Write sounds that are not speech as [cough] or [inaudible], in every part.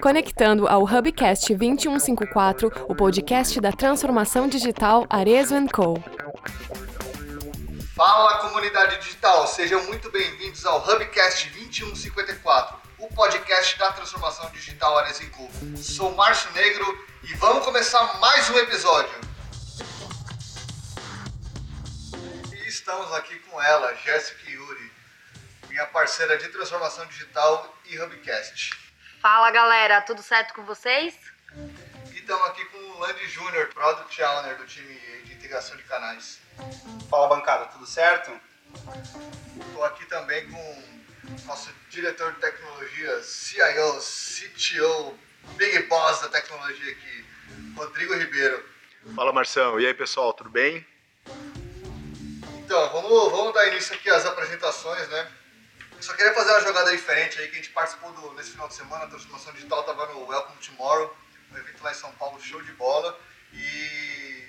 Conectando ao Hubcast 2154, o podcast da transformação digital Arezo Co. Fala comunidade digital, sejam muito bem-vindos ao Hubcast 2154, o podcast da transformação digital Arezo Co. Sou Márcio Negro e vamos começar mais um episódio. E estamos aqui com ela, Jéssica Yuri, minha parceira de transformação digital e Hubcast. Fala galera, tudo certo com vocês? E estamos aqui com o Landy Júnior, Product Owner do time de integração de canais. Fala bancada, tudo certo? Estou aqui também com nosso diretor de tecnologia, CIO, CTO, Big Boss da tecnologia aqui, Rodrigo Ribeiro. Fala Marção, e aí pessoal, tudo bem? Então, vamos, vamos dar início aqui às apresentações, né? Só queria fazer uma jogada diferente aí, que a gente participou do, nesse final de semana, a transformação digital estava no Welcome Tomorrow, um evento lá em São Paulo, show de bola. E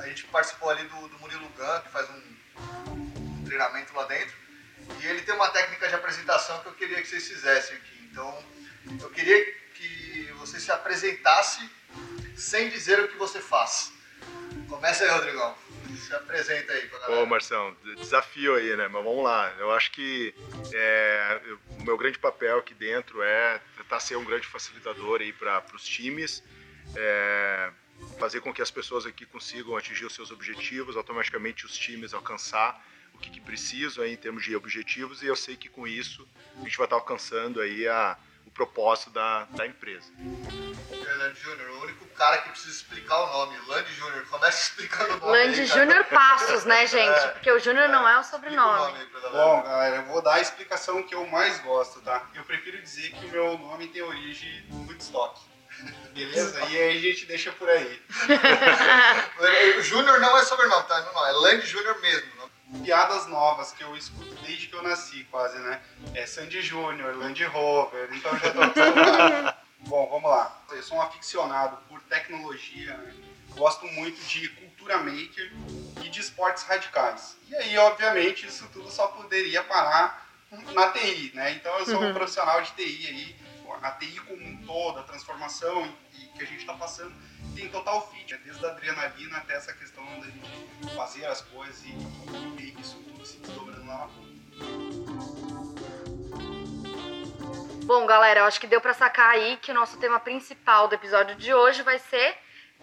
a gente participou ali do, do Murilo Gun, que faz um, um, treinamento lá dentro. E ele tem uma técnica de apresentação que eu queria que vocês fizessem aqui. Então, eu queria que você se apresentasse sem dizer o que você faz. Começa aí, Rodrigão. Se apresenta aí pra galera. Ô, Marção, desafio aí, né? Mas vamos lá. Eu acho que é, o meu grande papel aqui dentro é tentar ser um grande facilitador aí para os times, é, fazer com que as pessoas aqui consigam atingir os seus objetivos, automaticamente os times alcançar o que, que precisam aí em termos de objetivos e eu sei que com isso a gente vai estar alcançando aí a, propósito da, da empresa. Land Júnior, o único cara que precisa explicar o nome. Land Júnior, começa [laughs] explicando o nome. Land. Júnior Passos, né, gente? É. Porque o Júnior não é o o sobrenome. nome aí pra galera. Bom, galera, eu vou dar a explicação que eu mais gosto, tá? Eu prefiro dizer que o meu nome tem origem do Woodstock. [laughs] Beleza? E aí a gente deixa por aí. [laughs] O Júnior não é sobrenome, tá? Não, não, é Land Júnior mesmo. Piadas novas que eu escuto desde que eu nasci, quase, né? É Sandy Júnior, Land Rover, então eu já tô. [laughs] Bom, vamos lá. Eu sou um aficionado por tecnologia, né? gosto muito de cultura maker e de esportes radicais. E aí, obviamente, isso tudo só poderia parar na TI, né? Então eu sou um profissional de TI aí, a TI como um todo, a transformação que a gente está passando tem total fit, né? desde a adrenalina até essa questão da gente fazer as coisas e, ver isso tudo se desdobrando lá na. Bom, galera, eu acho que deu pra sacar aí que o nosso tema principal do episódio de hoje vai ser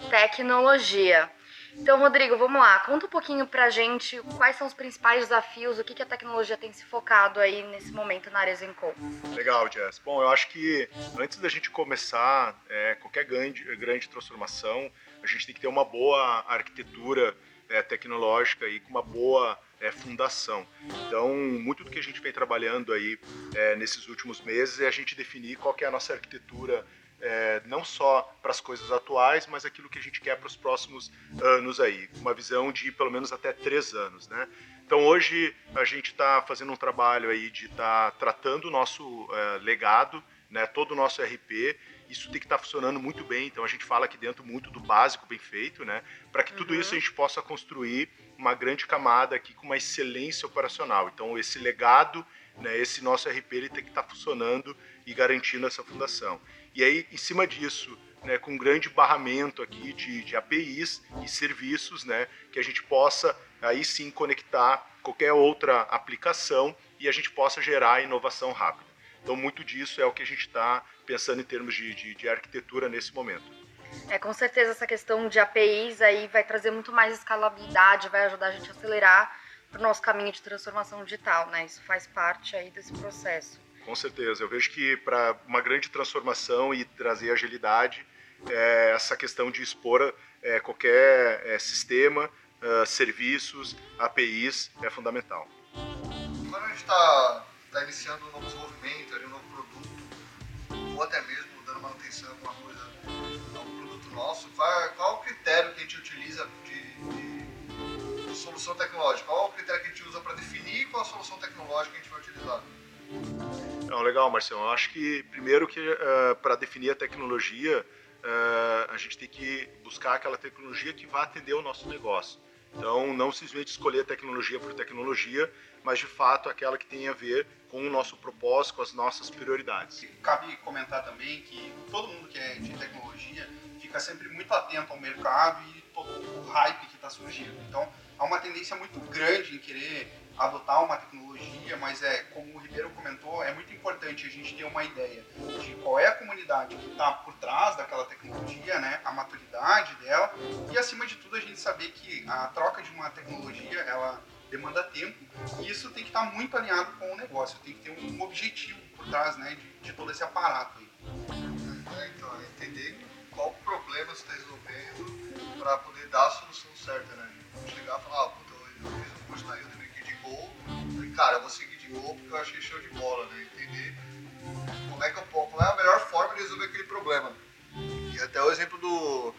tecnologia. Então, Rodrigo, vamos lá. Conta um pouquinho pra gente quais são os principais desafios, o que, a tecnologia tem se focado aí nesse momento na área Zenco. Legal, Jess. Bom, eu acho que antes da gente começar é, qualquer grande, grande transformação, a gente tem que ter uma boa arquitetura é, tecnológica e com uma boa é, fundação. Então, muito do que a gente vem trabalhando aí é, nesses últimos meses é a gente definir qual é a nossa arquitetura é, não só para as coisas atuais, mas aquilo que a gente quer para os próximos anos aí, uma visão de pelo menos até três anos, né? Então hoje a gente está fazendo um trabalho aí de estar tratando o nosso eh, legado, né, todo o nosso RP. Isso tem que estar funcionando muito bem. Então a gente fala aqui dentro muito do básico bem feito, né, para que tudo Uhum. isso a gente possa construir uma grande camada aqui com uma excelência operacional. Então esse legado, né, esse nosso RP ele tem que estar funcionando e garantindo essa fundação. E aí em cima disso né, com um grande barramento aqui de, de APIs e serviços, né, que a gente possa aí sim conectar qualquer outra aplicação e a gente possa gerar inovação rápida. Então, muito disso é o que a gente está pensando em termos de, de, de arquitetura nesse momento. É, com certeza essa questão de APIs aí vai trazer muito mais escalabilidade, vai ajudar a gente a acelerar pro nosso caminho de transformação digital, né? Isso faz parte aí desse processo. Com certeza, eu vejo que para uma grande transformação e trazer agilidade, é, essa questão de expor é, qualquer é, sistema, ah, serviços, APIs é fundamental. Quando a gente está tá iniciando um novo desenvolvimento, um novo produto, ou até mesmo dando manutenção a alguma coisa, um produto nosso, qual, qual o critério que a gente utiliza de, de- de solução tecnológica? Qual o critério que a gente usa para definir qual a solução tecnológica que a gente vai utilizar? Não, legal, Marcelo. Eu acho que primeiro que para definir a tecnologia, eh, a gente tem que buscar aquela tecnologia que vai atender o nosso negócio. Então, não simplesmente escolher tecnologia por tecnologia, mas de fato aquela que tem a ver com o nosso propósito, com as nossas prioridades. Cabe comentar também que todo mundo que é de tecnologia fica sempre muito atento ao mercado e todo o hype que está surgindo. Então, há uma tendência muito grande em querer adotar uma tecnologia, mas é, como o Ribeiro comentou, é muito importante a gente ter uma ideia de qual é a comunidade que está por trás daquela tecnologia, né, a maturidade dela, e acima de tudo a gente saber que a troca de uma tecnologia, ela demanda tempo, e isso tem que estar tá muito alinhado com o negócio, tem que ter um objetivo por trás, né, de, de todo esse aparato aí. É, então, é entender qual problema você está resolvendo para poder dar a solução certa, né? Chegar e falar, ah, puta, eu fiz um curso na Udemy Gol, falei, cara, eu vou seguir de Gol porque eu achei show de bola, né? Entender como é, que eu, qual é a melhor forma de resolver aquele problema. E até o exemplo do,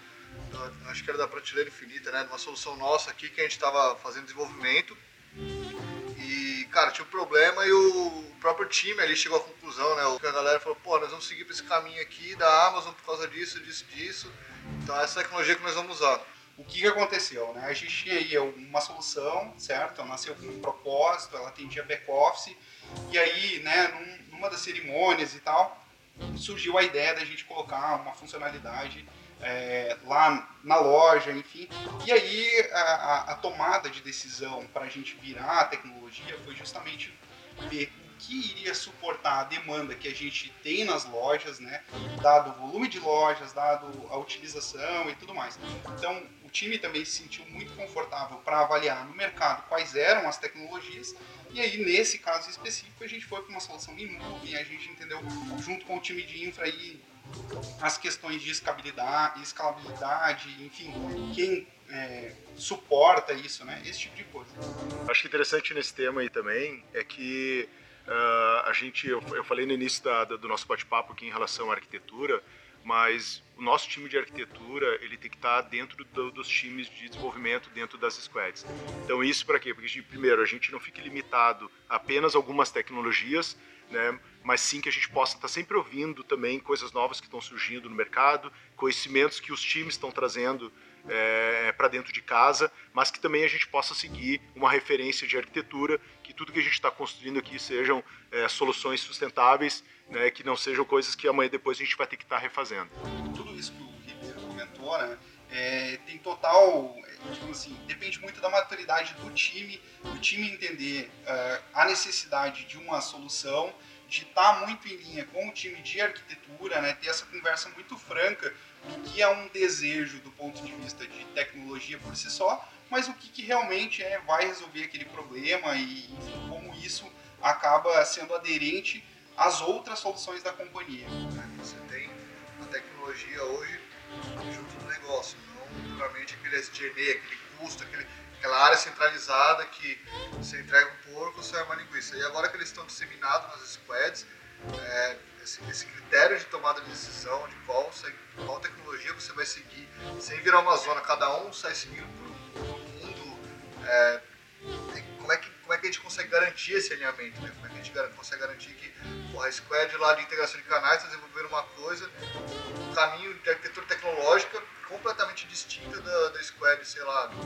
do acho que era da prateleira infinita, né? De uma solução nossa aqui que a gente estava fazendo desenvolvimento e, cara, tinha um problema e o próprio time ali chegou à conclusão, né? A galera falou, pô, nós vamos seguir para esse caminho aqui da Amazon por causa disso, disso, disso. Então essa é a tecnologia que nós vamos usar. O que, que aconteceu? Né? A gente tinha aí uma solução, certo? Ela nasceu com um propósito, ela atendia back-office, e aí, né, num, numa das cerimônias e tal, surgiu a ideia da gente colocar uma funcionalidade é, lá na loja, enfim. E aí a, a, tomada de decisão para a gente virar a tecnologia foi justamente ver o que iria suportar a demanda que a gente tem nas lojas, né? Dado o volume de lojas, dado a utilização e tudo mais. Então time também se sentiu muito confortável para avaliar no mercado quais eram as tecnologias e aí, nesse caso específico, a gente foi para uma solução em nuvem, a gente entendeu, junto com o time de infra, aí, as questões de escalabilidade, escalabilidade enfim, quem é, suporta isso, né? Esse tipo de coisa. Acho que interessante nesse tema aí também é que uh, a gente, eu, eu, falei no início da, do nosso bate-papo aqui em relação à arquitetura, mas o nosso time de arquitetura ele tem que estar dentro do, dos times de desenvolvimento dentro das squads. Então isso para quê? Porque primeiro a gente não fique limitado a apenas algumas tecnologias, né? mas sim que a gente possa estar sempre ouvindo também coisas novas que estão surgindo no mercado, conhecimentos que os times estão trazendo é, para dentro de casa, mas que também a gente possa seguir uma referência de arquitetura, que tudo que a gente está construindo aqui sejam é, soluções sustentáveis, né, que não sejam coisas que amanhã depois a gente vai ter que estar tá refazendo. Comentou, né, é, tem total, digamos assim, depende muito da maturidade do time, o time entender uh, a necessidade de uma solução, de estar tá muito em linha com o time de arquitetura, né, ter essa conversa muito franca do que é um desejo do ponto de vista de tecnologia por si só, mas o que, que realmente é, vai resolver aquele problema e enfim, como isso acaba sendo aderente às outras soluções da companhia. Você tem a tecnologia hoje junto do negócio, não puramente aquele SG&A, aquele custo, aquele, aquela área centralizada que você entrega um porco, sai uma linguiça. E agora que eles estão disseminados nas squads, é, esse, esse, critério de tomada de decisão, de qual, qual tecnologia você vai seguir, sem virar uma zona, cada um sai seguindo por, por mundo. É, como, é que, é que a gente consegue garantir esse alinhamento? Né? Como é que a gente consegue garantir que porra, a Squad lá de integração de canais está desenvolvendo uma coisa, um caminho de arquitetura tecnológica completamente distinta da, da Squad, sei lá, do,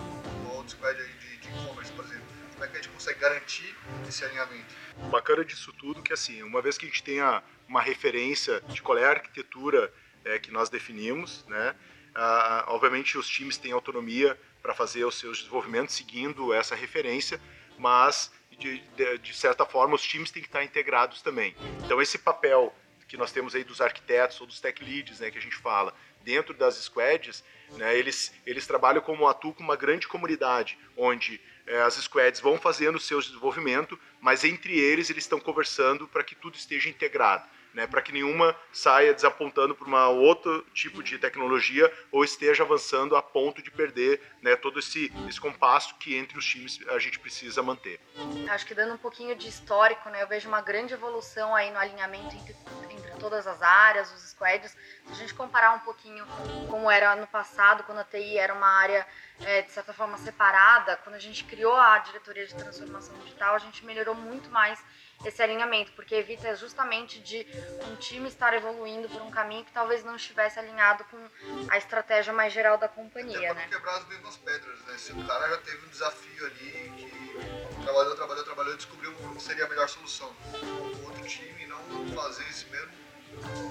do outro Squad aí de e-commerce, por exemplo. Como é que a gente consegue garantir esse alinhamento? Bacana disso tudo que assim, uma vez que a gente tenha uma referência de qual é a arquitetura é, que nós definimos, né? Ah, obviamente os times têm autonomia para fazer os seus desenvolvimentos seguindo essa referência, mas de, de, de, certa forma os times têm que estar integrados também. Então esse papel que nós temos aí dos arquitetos ou dos tech leads, né, que a gente fala, dentro das squads, né, eles, eles trabalham como atuam com uma grande comunidade, onde é, as squads vão fazendo o seu desenvolvimento, mas entre eles eles estão conversando para que tudo esteja integrado né, para que nenhuma saia desapontando para uma outro tipo de tecnologia ou esteja avançando a ponto de perder né, todo esse, esse compasso que entre os times a gente precisa manter. Acho que dando um pouquinho de histórico, né, eu vejo uma grande evolução aí no alinhamento entre, entre todas as áreas, os squads. Se a gente comparar um pouquinho como era no passado, quando a TI era uma área é, de certa forma separada, quando a gente criou a diretoria de transformação digital, a gente melhorou muito mais esse alinhamento, porque evita justamente de um time estar evoluindo por um caminho que talvez não estivesse alinhado com a estratégia mais geral da companhia, Até pra né? quebrar as mesmas pedras, né? Se o cara já teve um desafio ali, que trabalhou, trabalhou, trabalhou e descobriu qual seria a melhor solução. O outro time não fazer esse mesmo,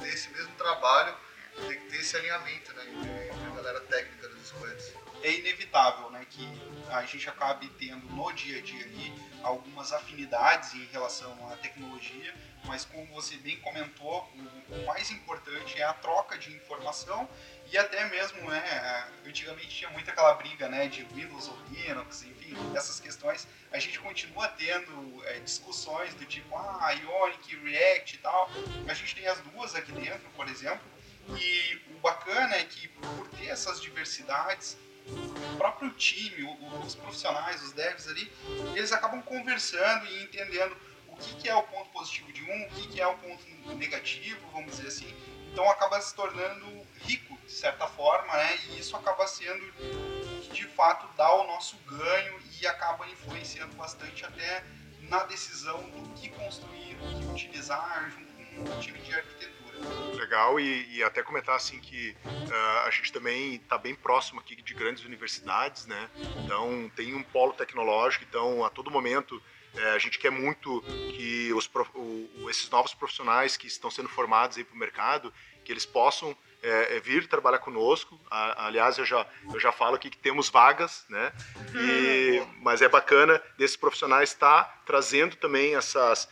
esse mesmo trabalho, tem que ter esse alinhamento, né? Entre a galera técnica dos squads. é inevitável né, que a gente acabe tendo no dia a dia ali algumas afinidades em relação à tecnologia, mas como você bem comentou, o, o mais importante é a troca de informação e até mesmo, né, antigamente tinha muito aquela briga né, de Windows ou Linux, enfim, essas questões, a gente continua tendo é, discussões do tipo, ah, Ionic, React e tal, a gente tem as duas aqui dentro, por exemplo, e o bacana é que por ter essas diversidades, o próprio time, os profissionais, os devs ali, eles acabam conversando e entendendo o que, é o ponto positivo de um, o que, que é o ponto negativo, vamos dizer assim. Então acaba se tornando rico, de certa forma, né? E isso acaba sendo de fato dá o nosso ganho e acaba influenciando bastante até na decisão do que construir, o que utilizar junto com o time de arquitetura. Legal, e, e até comentar assim que ah, a gente também está bem próximo aqui de grandes universidades, né? Então tem um polo tecnológico, então a todo momento eh, a gente quer muito que os, o- esses novos profissionais que estão sendo formados aí para o mercado, que eles possam eh, eh, vir trabalhar conosco. A- aliás, eu já, eu já falo aqui que temos vagas, né? E, mas é bacana desses profissionais estar trazendo também essas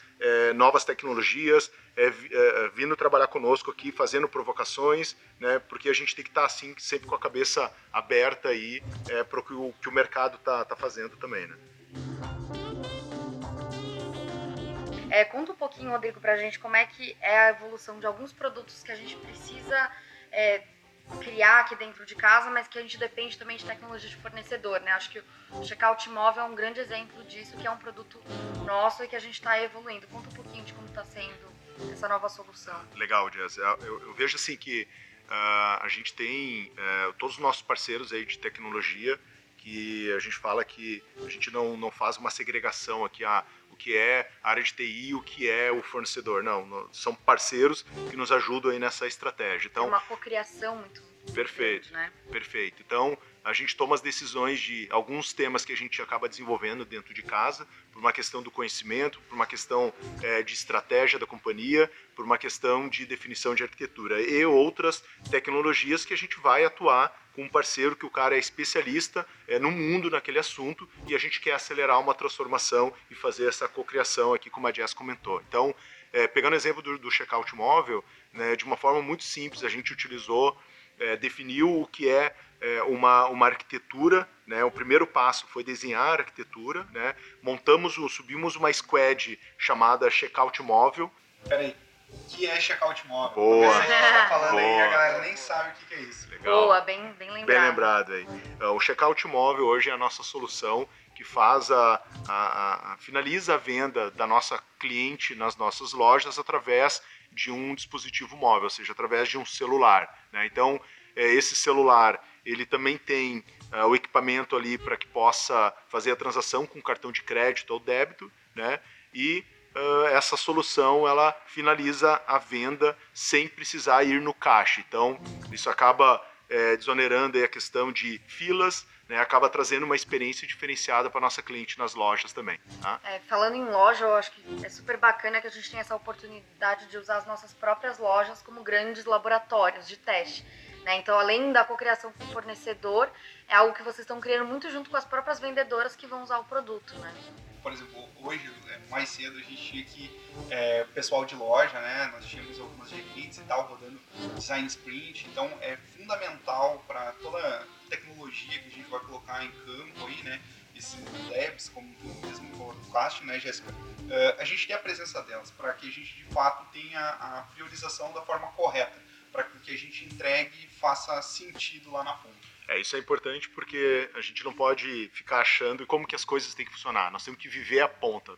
novas tecnologias, é, vi- é, vindo trabalhar conosco aqui, fazendo provocações, né? Porque a gente tem que estar assim sempre com a cabeça aberta aí é, para o que o mercado tá, tá fazendo também, né? É, conta um pouquinho, Rodrigo, pra gente como é que é a evolução de alguns produtos que a gente precisa é, criar aqui dentro de casa, mas que a gente depende também de tecnologia de fornecedor, né? Acho que o Checkout Móvel é um grande exemplo disso, que é um produto nosso e que a gente está evoluindo. Conta um pouquinho de como está sendo essa nova solução. Legal, Jazz. Eu, eu- eu vejo assim que ah, a gente tem eh, todos os nossos parceiros aí de tecnologia que a gente fala que a gente não, não faz uma segregação aqui, ah, o que é a área de TI e o que é o fornecedor. Não, não, são parceiros que nos ajudam aí nessa estratégia. Então, uma cocriação muito Perfeito. grande, né? Perfeito. Então, a gente toma as decisões de alguns temas que a gente acaba desenvolvendo dentro de casa, por uma questão do conhecimento, por uma questão eh, de estratégia da companhia, por uma questão de definição de arquitetura e outras tecnologias que a gente vai atuar com um parceiro que o cara é especialista eh, no mundo naquele assunto e a gente quer acelerar uma transformação e fazer essa cocriação aqui, como a Jess comentou. Então, eh, pegando o exemplo do, do checkout móvel, né, de uma forma muito simples, a gente utilizou é, definiu o que é, é, uma, uma arquitetura, né? O primeiro passo foi desenhar a arquitetura, né? Montamos, o, subimos uma squad chamada Checkout Móvel. Peraí, o que é checkout móvel? Boa. Porque você tá falando aí Boa. a galera nem sabe o que é isso. Boa, bem, bem lembrado. Bem lembrado aí. É, O Checkout Móvel hoje é a nossa solução que faz a, a- a- a- finaliza a venda da nossa cliente nas nossas lojas através de um dispositivo móvel, ou seja, através de um celular. né? Então, é, esse celular ele também tem ah, o equipamento ali para que possa fazer a transação com cartão de crédito ou débito, né? E ah, essa solução ela finaliza a venda sem precisar ir no caixa. Então, isso acaba é, desonerando a questão de filas, né, acaba trazendo uma experiência diferenciada para nossa cliente nas lojas também. Tá? É, falando em loja, eu acho que é super bacana que a gente tenha essa oportunidade de usar as nossas próprias lojas como grandes laboratórios de teste. né? Então, além da cocriação com o fornecedor, é algo que vocês estão criando muito junto com as próprias vendedoras que vão usar o produto. Né? Por exemplo, hoje, é, mais cedo, a gente tinha aqui é, pessoal de loja, né? Nós tínhamos algumas equipes e tal, rodando design sprint. Então, é fundamental para toda tecnologia que a gente vai colocar em campo aí, né? Esses labs, como tu mesmo colocaste, né, Jéssica? É, a gente tem a presença delas para que a gente, de fato, tenha a priorização da forma correta, para que o que a gente entregue faça sentido lá na ponta. É, isso é importante porque a gente não pode ficar achando como que as coisas têm que funcionar. Nós temos que viver a ponta.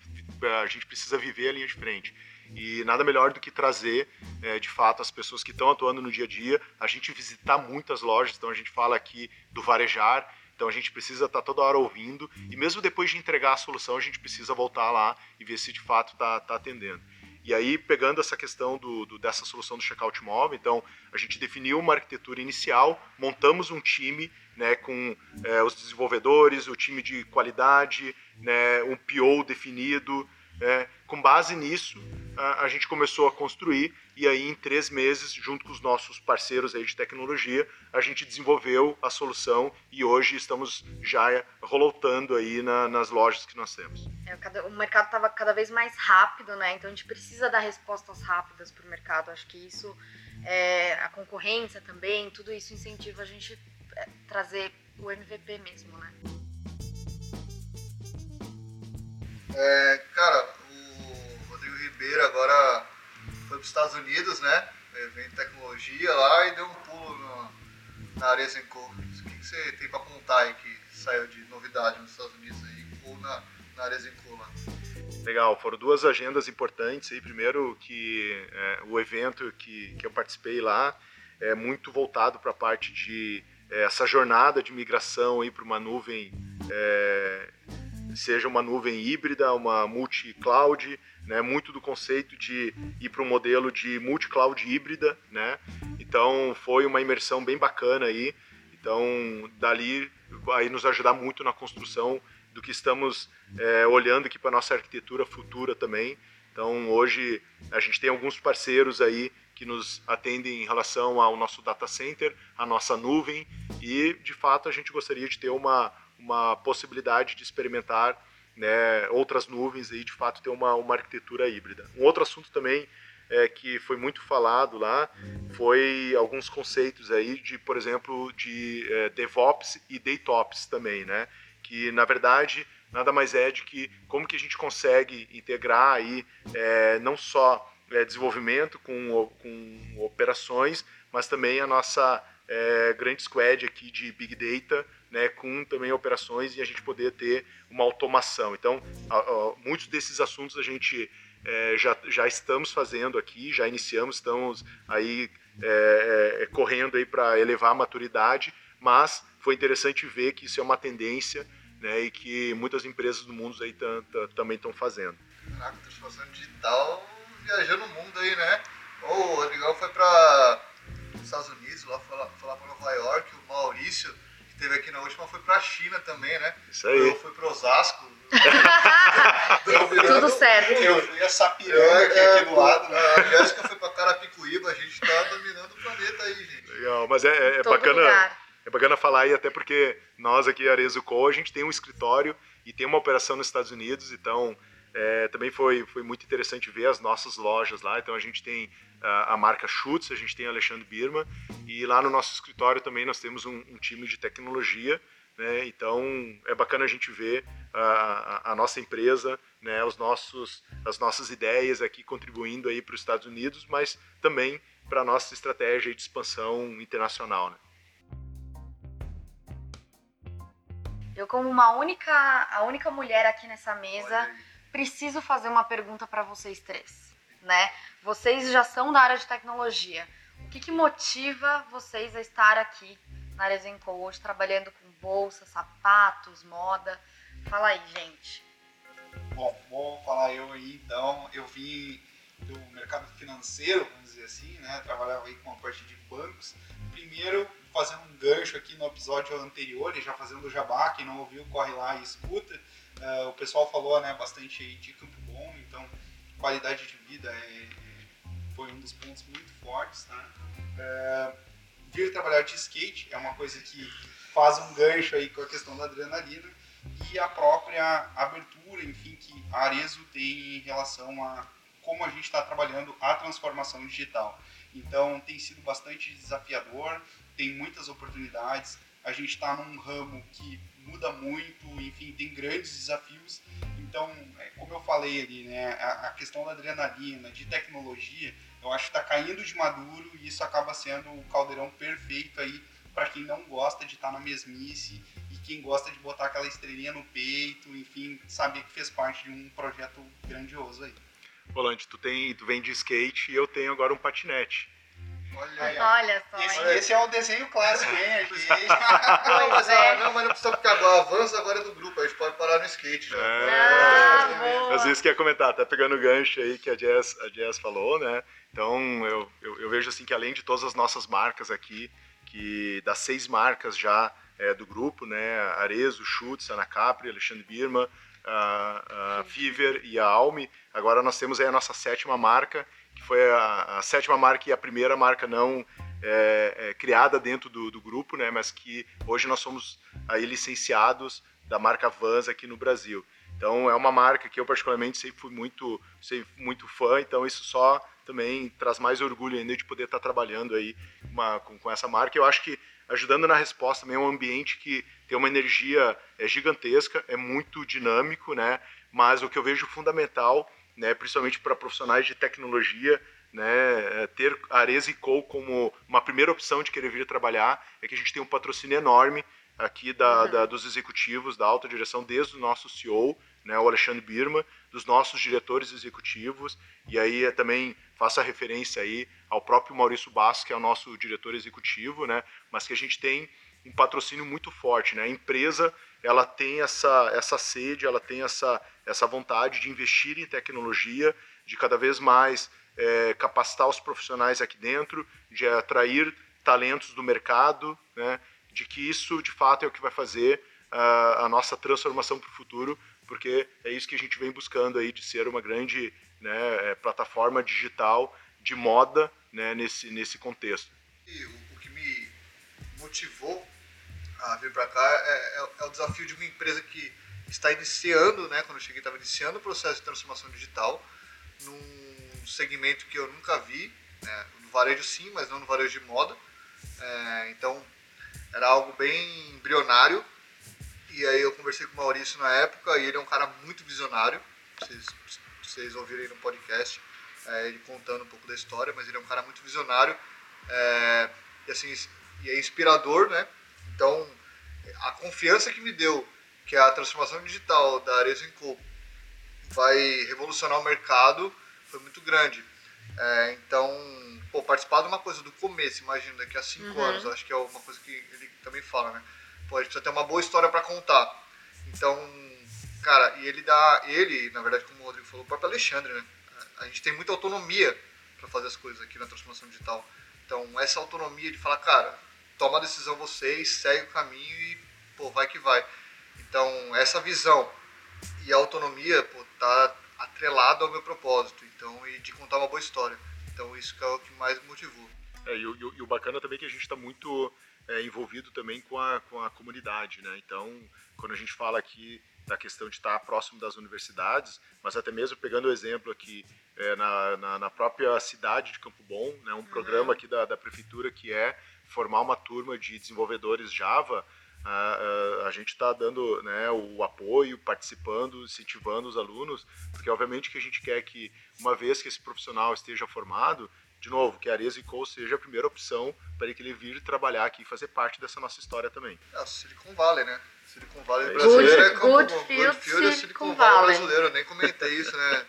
A gente precisa viver a linha de frente. E nada melhor do que trazer, é, de fato, as pessoas que estão atuando no dia a dia, a gente visitar muitas lojas, então a gente fala aqui do varejar, Então a gente precisa estar tá toda hora ouvindo e mesmo depois de entregar a solução, a gente precisa voltar lá e ver se de fato está tá atendendo. E aí, pegando essa questão do, do, dessa solução do checkout móvel, então a gente definiu uma arquitetura inicial, montamos um time né, com é, os desenvolvedores, o time de qualidade, né, um PO definido, é, com base nisso, a, a, gente começou a construir e aí em três meses, junto com os nossos parceiros aí de tecnologia, a gente desenvolveu a solução e hoje estamos já rolotando aí na, nas lojas que nós temos. É, o mercado estava cada vez mais rápido, né? Então a gente precisa dar respostas rápidas para o mercado. Acho que isso, é, a concorrência também, tudo isso incentiva a gente é, trazer o MVP mesmo, né? É, cara, Ribeiro agora foi para os Estados Unidos, né? Vem tecnologia lá e deu um pulo no, na Arezenco. O que, que você tem para contar aí que saiu de novidade nos Estados Unidos aí, ou na, na Arezenco lá? Legal, foram duas agendas importantes aí. Primeiro que é, o evento que, que eu participei lá é muito voltado para a parte de é, essa jornada de migração para uma nuvem é, seja uma nuvem híbrida, uma multi-cloud, né, muito do conceito de ir para um modelo de multi-cloud híbrida, né? Então foi uma imersão bem bacana aí. Então dali vai nos ajudar muito na construção do que estamos é, olhando aqui para nossa arquitetura futura também. Então hoje a gente tem alguns parceiros aí que nos atendem em relação ao nosso data center, a nossa nuvem e de fato a gente gostaria de ter uma uma possibilidade de experimentar né, outras nuvens e de fato ter uma, uma arquitetura híbrida. Um outro assunto também é, que foi muito falado lá foi alguns conceitos aí de, por exemplo, de é, DevOps e DayTops também, né? Que na verdade nada mais é de que como que a gente consegue integrar aí é, não só é, desenvolvimento com, com operações, mas também a nossa é, grande squad aqui de Big Data né, com também operações e a gente poder ter uma automação. Então, a, a, muitos desses assuntos a gente é, já, já estamos fazendo aqui, já iniciamos, estamos aí é, é, correndo aí para elevar a maturidade, mas foi interessante ver que isso é uma tendência né, e que muitas empresas do mundo aí também estão fazendo. Caraca, transformação digital viajando o mundo aí, né? O Rodrigão foi para os Estados Unidos, lá para Nova York, o Maurício teve aqui na última foi pra China também, né? Isso aí. Eu fui pro Osasco. [laughs] Tudo certo. Eu fui a Sapiranga, que é aqui do lado. Né? A Jéssica foi pra Carapicuíba, a gente tá dominando o planeta aí, gente. Legal, mas é, é bacana. Lugar. É bacana falar aí, até porque nós aqui, Arezo Co, a gente tem um escritório e tem uma operação nos Estados Unidos, então é, também foi, foi muito interessante ver as nossas lojas lá. Então a gente tem a, a marca Schutz, a gente tem Alexandre Birma e lá no nosso escritório também nós temos um, um time de tecnologia. Né? Então é bacana a gente ver a, a, a, nossa empresa, né? Os nossos, as nossas ideias aqui contribuindo aí para os Estados Unidos, mas também para a nossa estratégia de expansão internacional. Né? Eu como uma única, a única mulher aqui nessa mesa preciso fazer uma pergunta para vocês três, né? Vocês já são da área de tecnologia. O que, que motiva vocês a estar aqui na Zenco hoje, trabalhando com bolsa, sapatos, moda? Fala aí, gente. Bom, vou falar eu aí então. Eu vim do mercado financeiro, vamos dizer assim, né? Trabalhava aí com a parte de bancos. Primeiro, fazendo um gancho aqui no episódio anterior, e já fazendo o jabá, quem não ouviu, corre lá e escuta. Uh, o pessoal falou né, bastante aí de Campo Bom, então qualidade de vida é, foi um dos pontos muito fortes. Tá? Uh, vir trabalhar de skate é uma coisa que faz um gancho aí com a questão da adrenalina e a própria abertura, enfim, que a Arezo tem em relação a como a gente está trabalhando a transformação digital. Então tem sido bastante desafiador, tem muitas oportunidades. A gente está num ramo que muda muito, enfim, tem grandes desafios. Então, é, como eu falei ali, né, a, questão da adrenalina, de tecnologia, eu acho que está caindo de maduro e isso acaba sendo o caldeirão perfeito aí para quem não gosta de estar tá na mesmice e quem gosta de botar aquela estrelinha no peito, enfim, saber que fez parte de um projeto grandioso aí. Volante, tu tem, tu vem de skate e eu tenho agora um patinete. Olha. Olha só. Esse, hein? esse é o desenho clássico, hein? [laughs] Aqui. Não, mas, é. ah, não, mas não precisa porque agora avança agora é do grupo, a gente pode parar no skate já. Ah, É, boa. às vezes quer comentar, tá pegando o gancho aí que a Jazz, a Jazz falou, né? Então eu, eu, eu vejo assim que além de todas as nossas marcas aqui, que das seis marcas já é, do grupo, né? Arezo, Schutz, Ana Capri, Alexandre Birma, a, a Fever e a Alme. Agora nós temos aí a nossa sétima marca, que foi a, a sétima marca e a primeira marca não é, é, criada dentro do, do grupo, né? Mas que hoje nós somos aí licenciados da marca Vans aqui no Brasil. Então é uma marca que eu particularmente sempre fui muito, sempre muito fã, então isso só também traz mais orgulho ainda de poder estar trabalhando aí uma- com, com essa marca. Eu acho que ajudando na resposta também é um ambiente que tem uma energia é, gigantesca, é muito dinâmico, né? Mas o que eu vejo fundamental, né, principalmente para profissionais de tecnologia, né, é ter a Arezzo e Co como uma primeira opção de querer vir trabalhar, é que a gente tem um patrocínio enorme aqui da, da- dos executivos, da alta direção, desde o nosso CEO, né, o Alexandre Birma, dos nossos diretores executivos, e aí é, também faço a referência aí ao próprio Maurício Bastos, que é o nosso diretor executivo, né, mas que a gente tem um patrocínio muito forte, né, a empresa, ela tem essa, essa sede, ela tem essa, essa vontade de investir em tecnologia, de cada vez mais é, capacitar os profissionais aqui dentro, de atrair talentos do mercado, né, de que isso de fato é o que vai fazer ah, a nossa transformação para o futuro, porque é isso que a gente vem buscando aí de ser uma grande né, eh, plataforma digital de moda né, nesse, nesse contexto. E o que me motivou a vir para cá é, é- é o desafio de uma empresa que está iniciando, né? Quando eu cheguei, estava iniciando o processo de transformação digital num segmento que eu nunca vi, né, no varejo sim, mas não no varejo de moda. É, então era algo bem embrionário. E aí eu conversei com o Maurício na época e ele é um cara muito visionário. Vocês, vocês ouviram aí no podcast é, ele contando um pouco da história, mas ele é um cara muito visionário é, e assim e é inspirador, né? Então a confiança que me deu que a transformação digital da Arezzo Co vai revolucionar o mercado foi muito grande. É, então, pô, participar de uma coisa do começo, imagina, daqui a cinco Uhum. anos, acho que é uma coisa que ele também fala, né? Pô, a gente precisa ter uma boa história para contar. Então, cara, e ele dá, ele, na verdade, como o Rodrigo falou, o próprio Alexandre, né? A gente tem muita autonomia para fazer as coisas aqui na transformação digital. Então, essa autonomia de falar, cara, toma a decisão vocês, segue o caminho e, pô, vai que vai. Então, essa visão e a autonomia, pô, tá atrelado ao meu propósito, então, e de contar uma boa história. Então, isso é o que mais me motivou. É, e, o- e o- e o bacana também é que a gente está muito é, envolvido também com a, com a comunidade, né? Então, quando a gente fala aqui da questão de estar próximo das universidades, mas até mesmo pegando o exemplo aqui é, na, na, na própria cidade de Campo Bom, né? Um programa aqui da, da prefeitura que é formar uma turma de desenvolvedores Java, a, a, a gente está dando né, o apoio, participando, incentivando os alunos, porque obviamente que a gente quer que, uma vez que esse profissional esteja formado, de novo, que a Arezzo Co seja a primeira opção para ele vir trabalhar aqui e fazer parte dessa nossa história também. É Silicon Valley, né? Silicon Valley É brasileiro é Campo Good é Silicon Silicon Valley. Valley brasileiro. Eu nem comentei isso, né?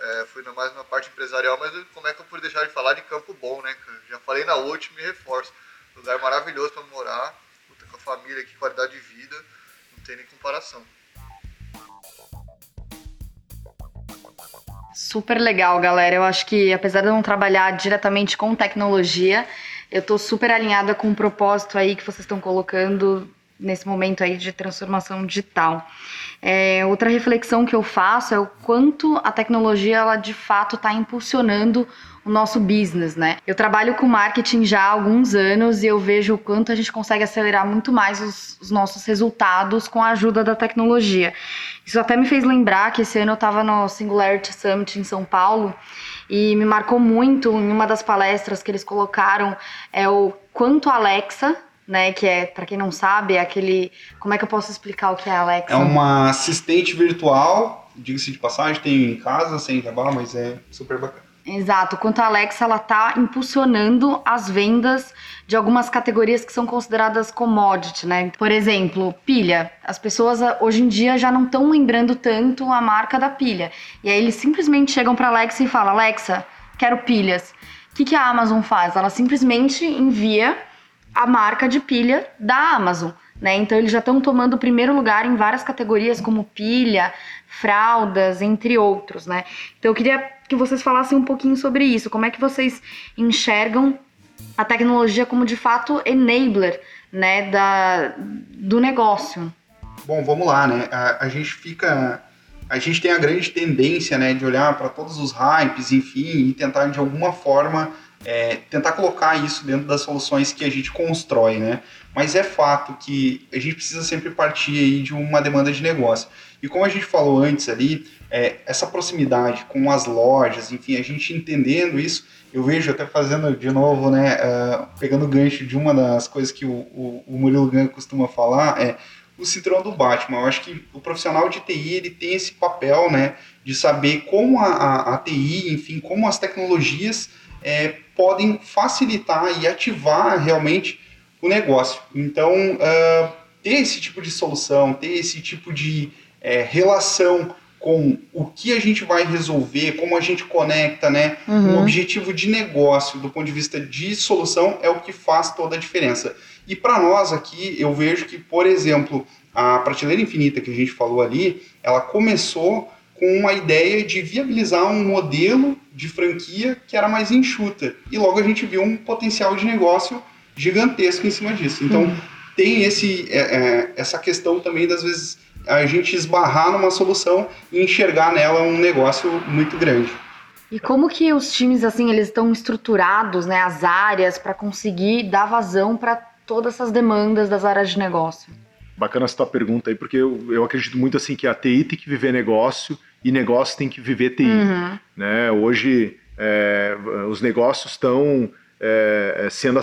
É, fui na- mais na parte empresarial, mas como é que eu pude deixar de falar de Campo Bom, né? Já falei na última e reforço. Lugar maravilhoso para morar, puta, com a família aqui, qualidade de vida, não tem nem comparação. Super legal, galera. Eu acho que, apesar de eu não trabalhar diretamente com tecnologia, eu tô super alinhada com o propósito aí que vocês estão colocando nesse momento aí de transformação digital. É, outra reflexão que eu faço é o quanto a tecnologia, ela de fato está impulsionando o nosso business, né? Eu trabalho com marketing já há alguns anos e eu vejo o quanto a gente consegue acelerar muito mais os, os nossos resultados com a ajuda da tecnologia. Isso até me fez lembrar que esse ano eu estava no Singularity Summit em São Paulo e me marcou muito em uma das palestras que eles colocaram é o quanto a Alexa, né, que é, para quem não sabe, é aquele, como é que eu posso explicar o que é a Alexa? É uma assistente virtual, diga-se de passagem, tem em casa, sem trabalho, mas é super bacana. Exato, quanto a Alexa ela tá impulsionando as vendas de algumas categorias que são consideradas commodity, né? Por exemplo, pilha. As pessoas ah, hoje em dia já não estão lembrando tanto a marca da pilha. E aí eles simplesmente chegam para Alexa e falam: "Alexa, quero pilhas". O que, que a Amazon faz? Ela simplesmente envia a marca de pilha da Amazon. Né? Então eles já estão tomando o primeiro lugar em várias categorias, como pilha, fraldas, entre outros. Né? Então eu queria que vocês falassem um pouquinho sobre isso. Como é que vocês enxergam a tecnologia como de fato enabler né, da, do negócio? Bom, vamos lá, né? A, a gente fica a gente tem a grande tendência né, de olhar para todos os hypes, enfim, e tentar de alguma forma é, tentar colocar isso dentro das soluções que a gente constrói, né? Mas é fato que a gente precisa sempre partir aí de uma demanda de negócio. E como a gente falou antes ali, é, essa proximidade com as lojas, enfim, a gente entendendo isso, eu vejo até fazendo de novo, né, uh, pegando o gancho de uma das coisas que o, o, o Murilo Gan costuma falar, é o cinturão do Batman. Eu acho que o profissional de TI ele tem esse papel, né, de saber como a, a, a TI, enfim, como as tecnologias é, podem facilitar e ativar realmente o negócio. Então, uh, ter esse tipo de solução, ter esse tipo de é, relação com o que a gente vai resolver, como a gente conecta, né? Uhum. Um objetivo de negócio, do ponto de vista de solução, é o que faz toda a diferença. E para nós aqui, eu vejo que, por exemplo, a prateleira infinita que a gente falou ali, ela começou com uma ideia de viabilizar um modelo de franquia que era mais enxuta. E logo a gente viu um potencial de negócio gigantesco em cima disso. Então, uhum. tem esse, é, é, essa questão também das vezes a gente esbarrar numa solução e enxergar nela um negócio muito grande. E como que os times assim eles estão estruturados, né, as áreas para conseguir dar vazão para todas essas demandas das áreas de negócio? Bacana essa tua pergunta aí, porque eu, eu acredito muito assim que a TI tem que viver negócio e negócio tem que viver TI. Uhum. Né? Hoje é, os negócios estão é, sendo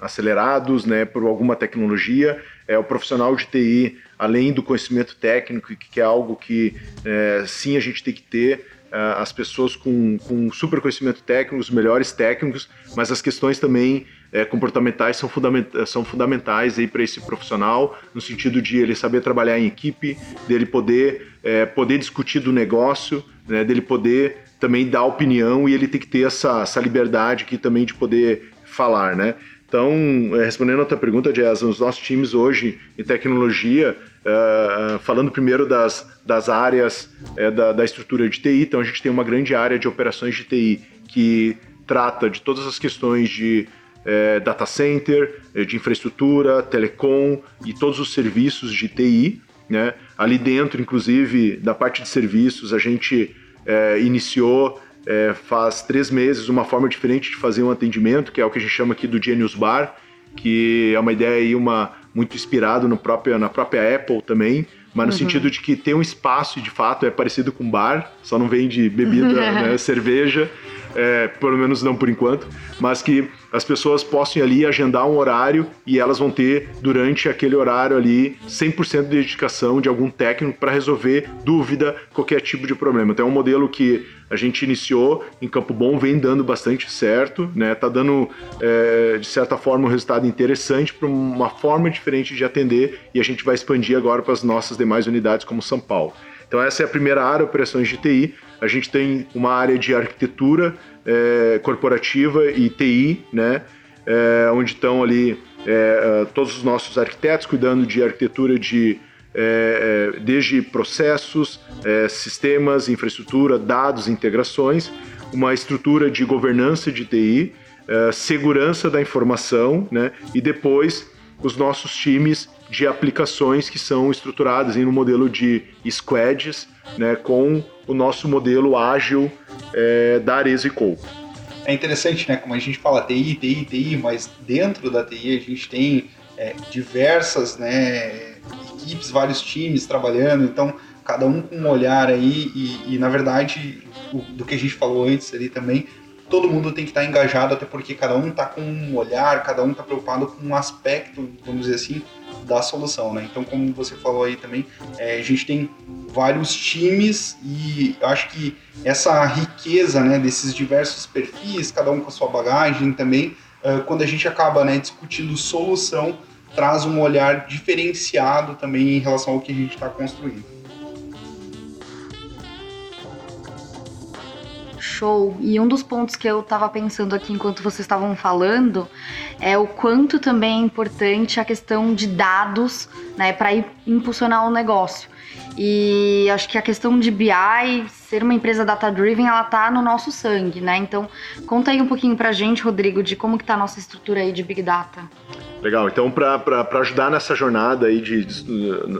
acelerados né, por alguma tecnologia. É, o profissional de TI, além do conhecimento técnico, que é algo que é, sim a gente tem que ter, é, as pessoas com, com super conhecimento técnico, os melhores técnicos, mas as questões também é, comportamentais são, fundament, são fundamentais para esse profissional, no sentido de ele saber trabalhar em equipe, dele poder, é, poder discutir do negócio, né, dele poder também dar opinião e ele tem que ter essa, essa liberdade aqui também de poder falar, né? Então, é, respondendo a tua pergunta, Jazz, os nossos times hoje em tecnologia, uh, falando primeiro das, das áreas uh, da, da, estrutura de TI, então a gente tem uma grande área de operações de TI que trata de todas as questões de uh, data center, de infraestrutura, telecom e todos os serviços de TI. Né? Ali dentro, inclusive, da parte de serviços, a gente iniciou é, faz três meses uma forma diferente de fazer um atendimento, que é o que a gente chama aqui do Genius Bar, que é uma ideia aí uma, muito inspirado no próprio, na própria Apple também, mas no uhum. sentido de que tem um espaço e de fato é parecido com bar, só não vende bebida, [laughs] né, cerveja, é, pelo menos não por enquanto, mas que as pessoas possam ali agendar um horário e elas vão ter durante aquele horário ali 100% de dedicação de algum técnico para resolver dúvida, qualquer tipo de problema. Então é um modelo que a gente iniciou em Campo Bom, vem dando bastante certo, né? Tá dando é, de certa forma um resultado interessante para uma forma diferente de atender e a gente vai expandir agora para as nossas demais unidades como São Paulo. Então essa é a primeira área, operações de TI. A gente tem uma área de arquitetura é, corporativa e TI, né? É, onde estão ali é, é, todos os nossos arquitetos cuidando de arquitetura de é, é, desde processos, sistemas, infraestrutura, dados, integrações, uma estrutura de governança de TI, segurança da informação, né? E depois os nossos times de aplicações que são estruturadas em um modelo de squads, né, com o nosso modelo ágil é, da Aresico. É interessante, né, como a gente fala TI, TI, TI, mas dentro da TI a gente tem é, diversas né, equipes, vários times trabalhando, então cada um com um olhar aí e, e na verdade o, do que a gente falou antes ali também, todo mundo tem que estar engajado, até porque cada um está com um olhar, cada um está preocupado com um aspecto, vamos dizer assim, da solução, né? Então, como você falou aí também, é, a gente tem vários times e acho que essa riqueza, né, desses diversos perfis, cada um com a sua bagagem também, uh, quando a gente acaba, né, discutindo solução, traz um olhar diferenciado também em relação ao que a gente está construindo. Show. E um dos pontos que eu estava pensando aqui enquanto vocês estavam falando é o quanto também é importante a questão de dados, né, para impulsionar o negócio. E acho que a questão de BI, ser uma empresa data-driven, ela tá no nosso sangue, né? Então, conta aí um pouquinho pra gente, Rodrigo, de como que tá a nossa estrutura aí de Big Data. Legal, então para ajudar nessa jornada aí de, de,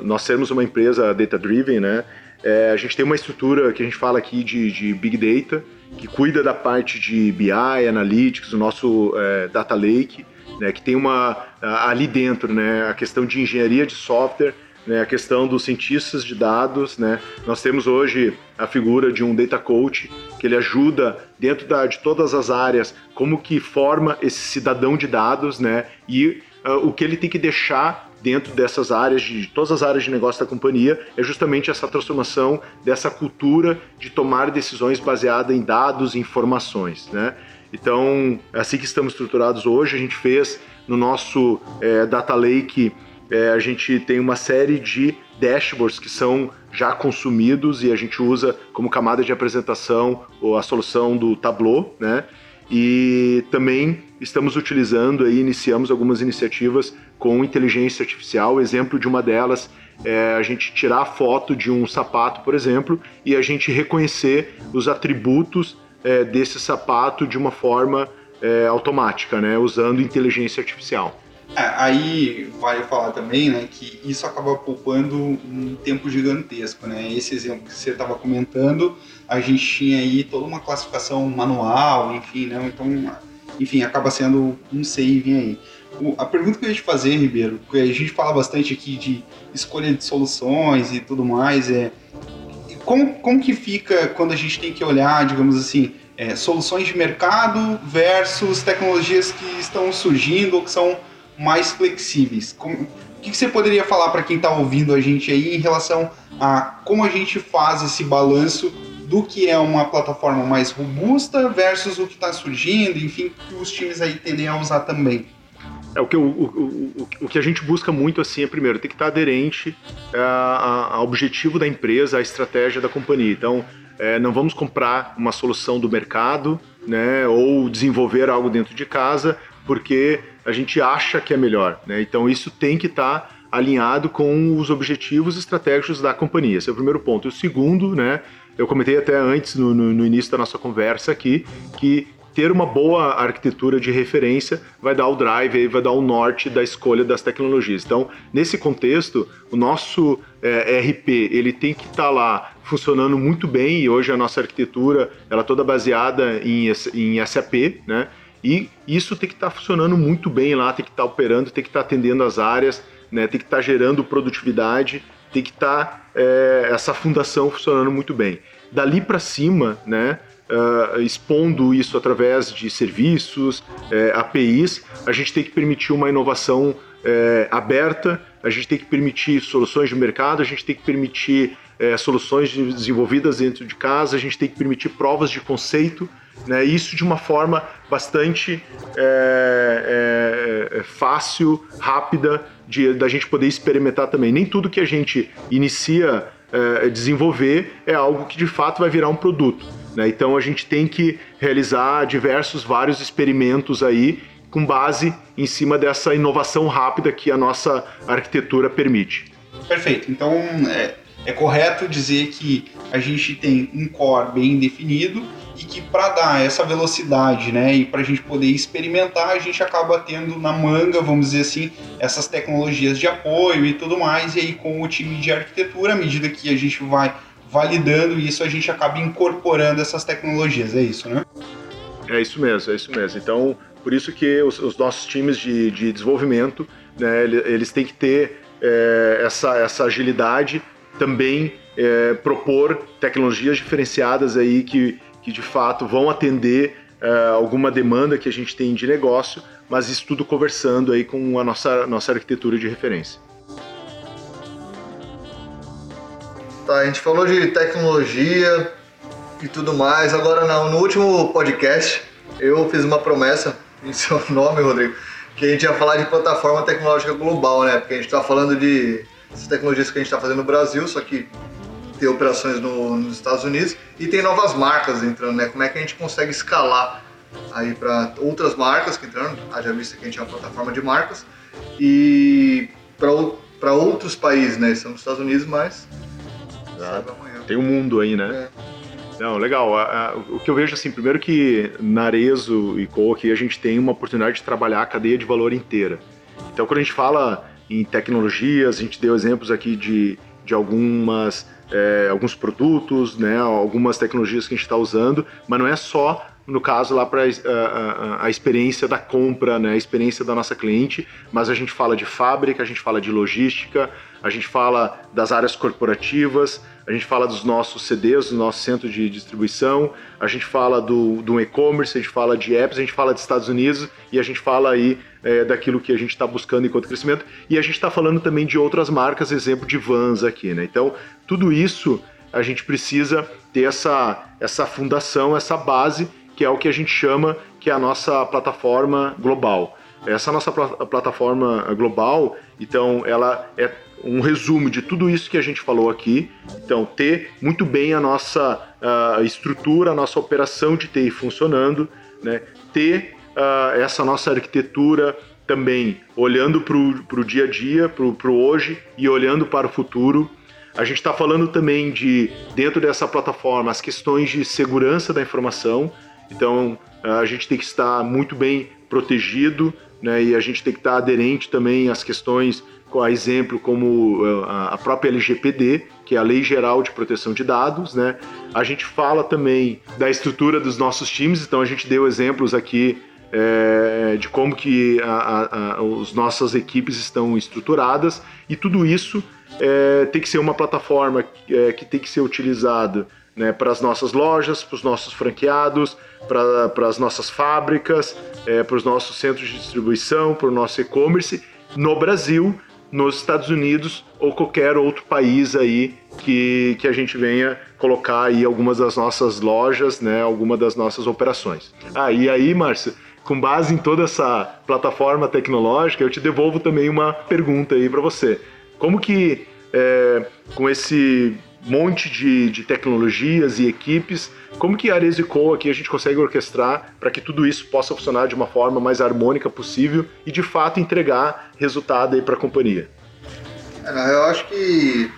nós sermos uma empresa data-driven, né? É, a gente tem uma estrutura que a gente fala aqui de, de Big Data, que cuida da parte de BI, Analytics, o nosso é, Data Lake, né, que tem uma ali dentro, né, a questão de engenharia de software, né, a questão dos cientistas de dados, né? Nós temos hoje a figura de um data coach que ele ajuda dentro da, de todas as áreas como que forma esse cidadão de dados, né? E uh, o que ele tem que deixar dentro dessas áreas, de todas as áreas de negócio da companhia, é justamente essa transformação dessa cultura de tomar decisões baseada em dados e informações, né? Então, é assim que estamos estruturados hoje, a gente fez no nosso é, Data Lake é, a gente tem uma série de dashboards que são já consumidos e a gente usa como camada de apresentação a solução do Tableau, né? E também estamos utilizando e iniciamos algumas iniciativas com inteligência artificial. Exemplo de uma delas é a gente tirar a foto de um sapato, por exemplo, e a gente reconhecer os atributos é, desse sapato de uma forma é, automática, né? Usando inteligência artificial. É, aí vale falar também, né, que isso acaba poupando um tempo gigantesco, né? Esse exemplo que você estava comentando, a gente tinha aí toda uma classificação manual, enfim, né? Então, enfim, acaba sendo um saving aí. O, a pergunta que eu ia te fazer, Ribeiro, porque a gente fala bastante aqui de escolha de soluções e tudo mais, é como, como que fica quando a gente tem que olhar, digamos assim, é, soluções de mercado versus tecnologias que estão surgindo ou que são mais flexíveis. Como, o que você poderia falar para quem está ouvindo a gente aí em relação a como a gente faz esse balanço do que é uma plataforma mais robusta versus o que está surgindo, enfim, que os times aí tendem a usar também? É, o, que, o, o, o, que a gente busca muito assim é, primeiro, tem que estar aderente é, ao objetivo da empresa, à estratégia da companhia. Então, é, não vamos comprar uma solução do mercado, né, ou desenvolver algo dentro de casa, porque a gente acha que é melhor. Né? Então isso tem que estar tá alinhado com os objetivos estratégicos da companhia. Esse é o primeiro ponto. E o segundo, né, eu comentei até antes no, no, no início da nossa conversa aqui, que ter uma boa arquitetura de referência vai dar o drive, vai dar o norte da escolha das tecnologias. Então, nesse contexto, o nosso é, RP ele tem que estar tá lá funcionando muito bem e hoje a nossa arquitetura ela é toda baseada em, em SAP, né? E isso tem que estar tá funcionando muito bem lá, tem que estar tá operando, tem que estar tá atendendo as áreas, né, tem que estar tá gerando produtividade, tem que estar tá, é, essa fundação funcionando muito bem. Dali para cima, né, uh, expondo isso através de serviços, é, APIs, a gente tem que permitir uma inovação é, aberta, a gente tem que permitir soluções de mercado, a gente tem que permitir é, soluções desenvolvidas dentro de casa, a gente tem que permitir provas de conceito, né? Isso de uma forma bastante fácil, rápida, de, da gente poder experimentar também. Nem tudo que a gente inicia é, desenvolver é algo que de fato vai virar um produto. Né? Então a gente tem que realizar diversos, vários experimentos aí com base em cima dessa inovação rápida que a nossa arquitetura permite. Perfeito. Então é, é correto dizer que a gente tem um core bem definido e que para dar essa velocidade, né, e para a gente poder experimentar, a gente acaba tendo na manga, vamos dizer assim, essas tecnologias de apoio e tudo mais, e aí com o time de arquitetura, à medida que a gente vai validando isso, a gente acaba incorporando essas tecnologias, é isso, né? É isso mesmo, é isso mesmo. Então, por isso que os, os nossos times de, de desenvolvimento, né, eles têm que ter é, essa, essa agilidade, também é, propor tecnologias diferenciadas aí que que de fato vão atender uh, alguma demanda que a gente tem de negócio, mas isso tudo conversando aí com a nossa, nossa arquitetura de referência. Tá, a gente falou de tecnologia e tudo mais. Agora, não, no último podcast, eu fiz uma promessa [laughs] em seu nome, Rodrigo, que a gente ia falar de plataforma tecnológica global, né? Porque a gente está falando de essas tecnologias que a gente está fazendo no Brasil, só que ter operações no, nos Estados Unidos e tem novas marcas entrando, né? Como é que a gente consegue escalar aí para outras marcas que entraram, haja vista que a gente é uma plataforma de marcas e para outros países, né? Estamos nos Estados Unidos, mas tem um mundo aí, né? É. Não, legal. O que eu vejo assim, primeiro que na Arezo e aqui a gente tem uma oportunidade de trabalhar a cadeia de valor inteira. Então, quando a gente fala em tecnologias, a gente deu exemplos aqui de, de algumas é, alguns produtos, né, algumas tecnologias que a gente está usando, mas não é só no caso lá para a, a, a, experiência da compra, né, a experiência da nossa cliente, mas a gente fala de fábrica, a gente fala de logística, a gente fala das áreas corporativas, a gente fala dos nossos CDs, do nosso centro de distribuição, a gente fala do, do e-commerce, a gente fala de apps, a gente fala dos Estados Unidos e a gente fala aí é, daquilo que a gente está buscando enquanto crescimento e a gente está falando também de outras marcas, exemplo de vans aqui, né? Então, tudo isso a gente precisa ter essa, essa fundação, essa base que é o que a gente chama que é a nossa plataforma global. Essa nossa pl plataforma global, então, ela é um resumo de tudo isso que a gente falou aqui. Então, ter muito bem a nossa uh, estrutura, a nossa operação de TI funcionando, né? ter uh, essa nossa arquitetura também olhando para o dia a dia, para o hoje e olhando para o futuro. A gente está falando também de, dentro dessa plataforma, as questões de segurança da informação. Então, a gente tem que estar muito bem protegido, né? E a gente tem que estar aderente também às questões, a exemplo como a própria LGPD, que é a Lei Geral de Proteção de Dados, né? A gente fala também da estrutura dos nossos times, então a gente deu exemplos aqui é, de como que as nossas equipes estão estruturadas e tudo isso é, tem que ser uma plataforma é, que tem que ser utilizada né, para as nossas lojas, para os nossos franqueados, para as nossas fábricas, para os nossos centros de distribuição, para o nosso e-commerce no Brasil, nos Estados Unidos ou qualquer outro país aí que, que a gente venha colocar aí algumas das nossas lojas, né, alguma das nossas operações. Ah, e aí, Márcia, com base em toda essa plataforma tecnológica, eu te devolvo também uma pergunta aí para você. Como que é, com esse monte de, de tecnologias e equipes. Como que a Aresico aqui a gente consegue orquestrar para que tudo isso possa funcionar de uma forma mais harmônica possível e de fato entregar resultado aí para a companhia? É, eu acho que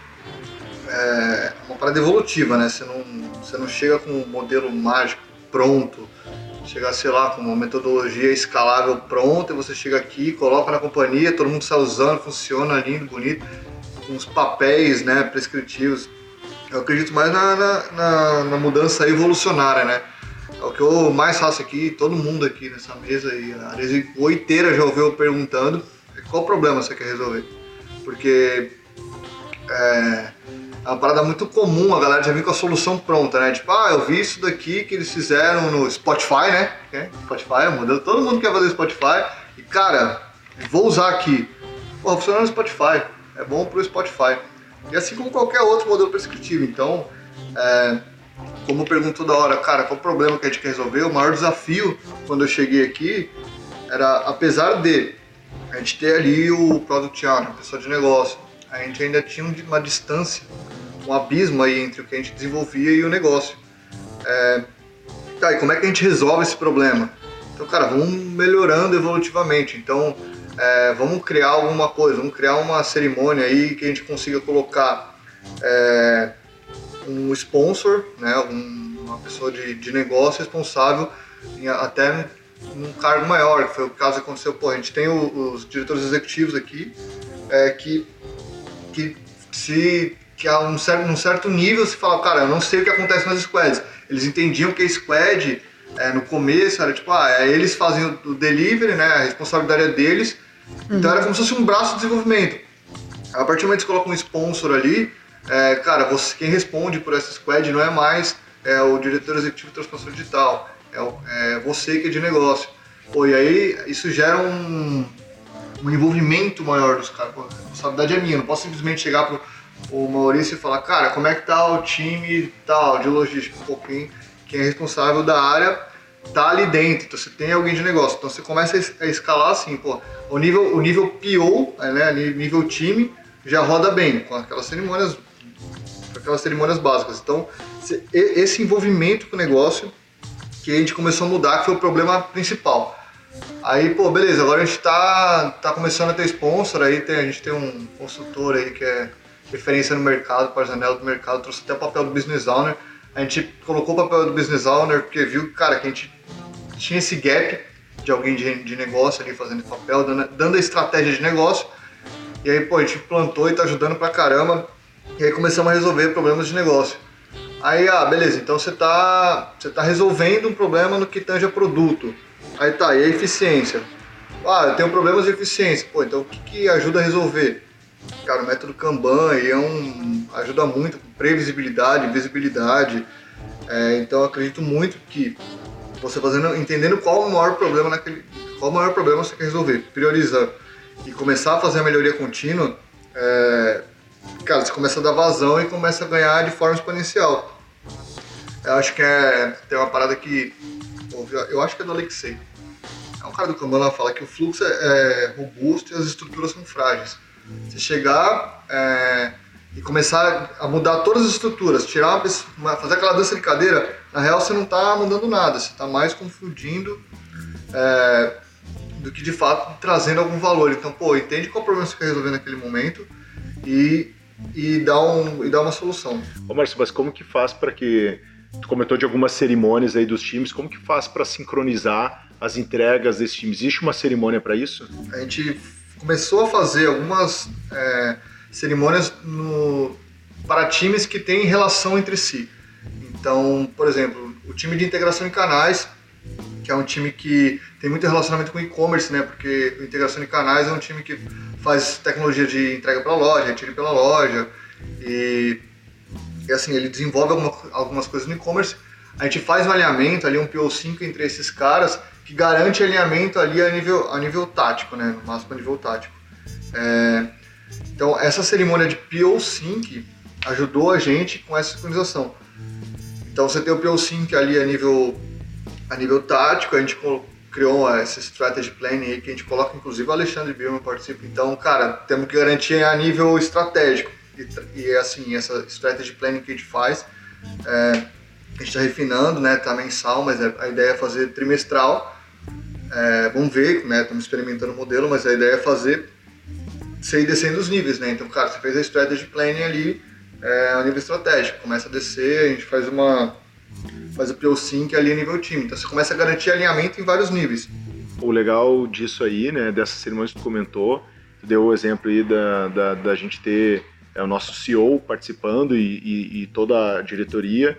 é uma parada evolutiva, né? Você não, você não chega com um modelo mágico pronto, chegar, sei lá, com uma metodologia escalável pronta, e você chega aqui, coloca na companhia, todo mundo está usando, funciona lindo, bonito, com os papéis né, prescritivos eu acredito mais na, na, na, na mudança evolucionária, né? É o que eu mais faço aqui, todo mundo aqui nessa mesa e a área inteira já ouviu perguntando qual problema você quer resolver. Porque é, é uma parada muito comum, a galera já vem com a solução pronta, né? Tipo, ah, eu vi isso daqui que eles fizeram no Spotify, né? Spotify é modelo, todo mundo quer fazer Spotify. E cara, vou usar aqui. Pô, funciona no Spotify, é bom pro Spotify. E assim como qualquer outro modelo prescritivo. Então, é, como perguntou da hora, cara, qual o problema que a gente quer resolver? O maior desafio quando eu cheguei aqui era, apesar de a gente ter ali o Product Owner, a pessoa de negócio, a gente ainda tinha uma distância, um abismo aí entre o que a gente desenvolvia e o negócio. É, tá, e como é que a gente resolve esse problema? Então, cara, vamos melhorando evolutivamente. Então, é, vamos criar alguma coisa, vamos criar uma cerimônia aí que a gente consiga colocar é, um sponsor, né, um, uma pessoa de, de negócio responsável em, até num cargo maior, foi o caso que aconteceu, pô, a gente tem o, os diretores executivos aqui é, que, que se que a um certo, num certo nível se fala, cara, eu não sei o que acontece nas squads. Eles entendiam que a squad é, no começo era tipo, ah, é, eles fazem o delivery, né, a responsabilidade é deles, então era como se fosse um braço de desenvolvimento. A partir do momento que você coloca um sponsor ali, é, cara, você, quem responde por essa squad não é mais é, o diretor executivo de transformação digital, é, é, você que é de negócio. Pô, e aí isso gera um, um envolvimento maior dos caras. a responsabilidade é minha, não posso simplesmente chegar pro o Maurício e falar, cara, como é que tá o time tal, de logística? Pô, quem, quem é responsável da área tá ali dentro, então você tem alguém de negócio. Então você começa a escalar assim, pô, o nível, o nível PO, né, nível time, já roda bem, com aquelas cerimônias aquelas cerimônias básicas. Então, esse envolvimento com o negócio que a gente começou a mudar, que foi o problema principal. Aí, pô, beleza, agora a gente tá, tá começando a ter sponsor, aí tem, a gente tem um consultor aí que é referência no mercado, para janela do mercado, trouxe até o papel do business owner. A gente colocou o papel do business owner porque viu, cara, que a gente tinha esse gap de alguém de, de negócio ali fazendo papel, dando, dando a estratégia de negócio. E aí, pô, a gente plantou e tá ajudando pra caramba. E aí começamos a resolver problemas de negócio. Aí, ah, beleza, então você tá, você tá resolvendo um problema no que tange a produto. Aí tá, e a eficiência? Ah, eu tenho problemas de eficiência. Pô, então o que, que ajuda a resolver? Cara, o método Kanban é um, ajuda muito com previsibilidade, visibilidade. É, então acredito muito que você fazendo, entendendo qual o maior problema naquele, qual o maior problema você quer resolver, priorizar e começar a fazer a melhoria contínua, é, cara, você começa a dar vazão e começa a ganhar de forma exponencial. Eu acho que é, tem uma parada que, eu acho que é do Alexei. É um cara do Kanban lá fala que o fluxo é, é robusto e as estruturas são frágeis. Você chegar é, e começar a mudar todas as estruturas, tirar uma, fazer aquela dança de cadeira, na real você não está mudando nada, você está mais confundindo é, do que de fato trazendo algum valor. Então, pô, entende qual problema você quer resolver naquele momento e, e, dá, um, e dá uma solução. Ô Márcio, mas como que faz para que. Tu comentou de algumas cerimônias aí dos times, como que faz para sincronizar as entregas desses times? Existe uma cerimônia para isso? A gente começou a fazer algumas é, cerimônias no, para times que têm relação entre si. Então, por exemplo, o time de integração em canais, que é um time que tem muito relacionamento com e-commerce, né? Porque o integração em canais é um time que faz tecnologia de entrega pela loja, retire pela loja e, e assim ele desenvolve alguma, algumas coisas no e-commerce. A gente faz um alinhamento ali, um PO5 entre esses caras que garante alinhamento ali a nível, a nível tático, né? No máximo a nível tático. É, então, essa cerimônia de PO Sync ajudou a gente com essa sincronização. Então, você tem o PO Sync ali a nível, a nível tático, a gente criou essa strategy planning aí que a gente coloca, inclusive o Alexandre Birman participa. Então, cara, temos que garantir a nível estratégico. E, e assim, essa strategy planning que a gente faz, é, a gente está refinando, né? Tá mensal, mas a ideia é fazer trimestral é, vamos ver, né? Estamos experimentando o modelo, mas a ideia é fazer você ir descendo os níveis, né? Então, cara, você fez a strategy planning ali é, nível estratégico, começa a descer, a gente faz uma faz o PO Sync ali a nível time. Então você começa a garantir alinhamento em vários níveis. O legal disso aí, né, dessas cerimônias que tu comentou, tu deu o exemplo aí da, da, da gente ter é, o nosso CEO participando e, e, e toda a diretoria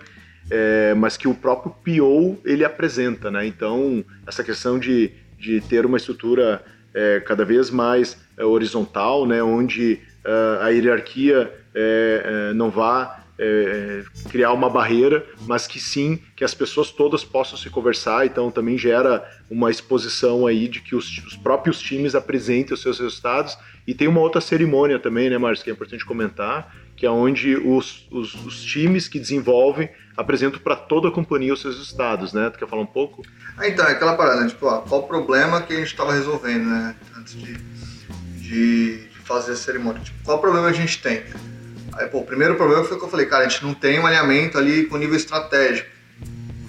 é, mas que o próprio PO ele apresenta, né? Então essa questão de, de ter uma estrutura é, cada vez mais é, horizontal, né? Onde uh, a hierarquia é, é, não vá é, criar uma barreira, mas que sim que as pessoas todas possam se conversar. Então também gera uma exposição aí de que os, os próprios times apresentem os seus resultados. E tem uma outra cerimônia também, né, Márcio, que é importante comentar, que é onde os, os, os times que desenvolvem apresentam para toda a companhia os seus estados, né? Tu quer falar um pouco? Ah, então, é aquela parada, né? tipo, ó, qual o problema que a gente estava resolvendo, né? Antes de, de, de, fazer a cerimônia. Tipo, qual problema a gente tem? Aí, pô, o primeiro problema foi que eu falei, cara, a gente não tem um alinhamento ali com nível estratégico.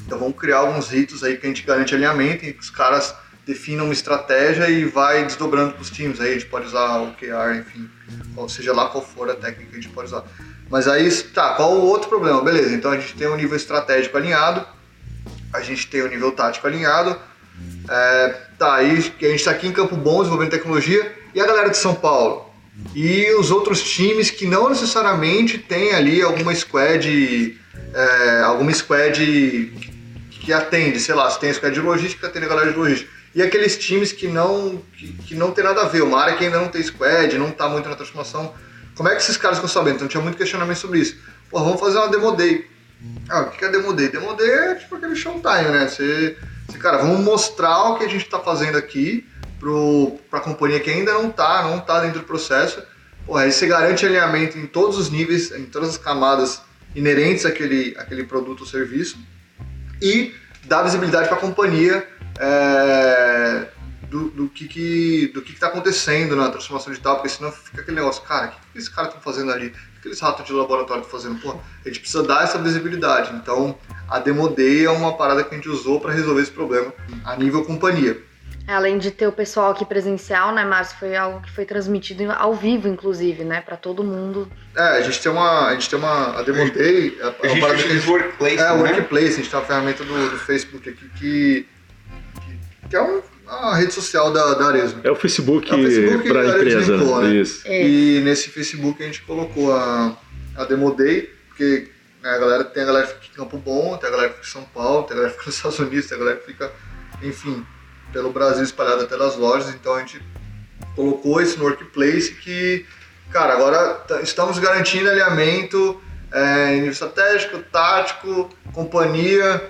Então vamos criar alguns ritos aí que a gente garante alinhamento e que os caras definam uma estratégia e vai desdobrando para os times. Aí a gente pode usar o QR, enfim, ou seja lá qual for a técnica que a gente pode usar. Mas aí, tá, qual o outro problema? Beleza, então a gente tem um nível estratégico alinhado, a gente tem um nível tático alinhado, é, tá, aí a gente está aqui em Campo Bom desenvolvendo tecnologia, e a galera de São Paulo? E os outros times que não necessariamente tem ali alguma squad, é, alguma squad que, atende, sei lá, se tem squad de logística, atende a galera de logística e aqueles times que não, que, que, não tem nada a ver, uma área que ainda não tem squad, não está muito na transformação. Como é que esses caras ficam sabendo? Então tinha muito questionamento sobre isso. Pô, vamos fazer uma demo day. Ah, o que é demo day? Demo day é tipo aquele showtime, né? Você, você cara, vamos mostrar o que a gente está fazendo aqui para a companhia que ainda não está, não está dentro do processo. Pô, aí você garante alinhamento em todos os níveis, em todas as camadas inerentes àquele, àquele produto ou serviço e dá visibilidade para a companhia é, do, do que que do que está acontecendo na transformação digital, porque senão fica aquele negócio, cara, o que, que esses caras estão fazendo ali? O que aqueles ratos de laboratório estão fazendo? Pô, a gente precisa dar essa visibilidade. Então, a Demo Day é uma parada que a gente usou para resolver esse problema a nível companhia. Além de ter o pessoal aqui presencial, né, Márcio? Foi algo que foi transmitido ao vivo, inclusive, né? Para todo mundo. É, a gente tem uma. A gente tem uma. A Demo Day. É, A gente a fez gente- workplace, É, o né? Workplace, a gente tem uma ferramenta do, do Facebook aqui que. Que, é um- uma rede social da, da Aresmo. É o Facebook, É o Facebook para de empresa. Lisboa, né? Isso. É. E nesse Facebook a gente colocou a, a Demo Day, porque né, a galera, tem a galera que fica em Campo Bom, tem a galera que fica em São Paulo, tem a galera que fica nos Estados Unidos, tem a galera que fica, enfim, pelo Brasil espalhada até nas lojas. Então a gente colocou esse no Workplace que, cara, agora tá- estamos garantindo alinhamento é, em nível estratégico, tático, companhia.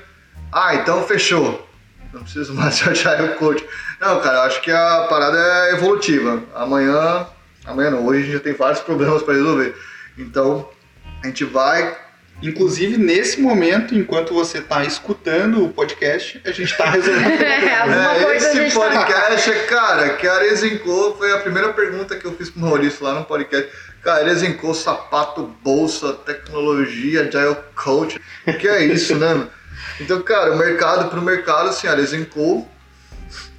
Ah, então fechou. Não preciso mais [laughs] de Agile Coach. Não, cara, eu acho que a parada é evolutiva. Amanhã, amanhã não, hoje a gente já tem vários problemas para resolver. Então, a gente vai. Inclusive, nesse momento, enquanto você está escutando o podcast, a gente está resolvendo. [laughs] É, alguma É, coisa a esse gente tá... podcast, é, cara, que a Arezenco foi a primeira pergunta que eu fiz pro Maurício lá no podcast. Cara, Arezenco, sapato, bolsa, tecnologia, Agile Coach. O que é isso, né? meu? Então, cara, o mercado pro mercado, assim, a Arezenco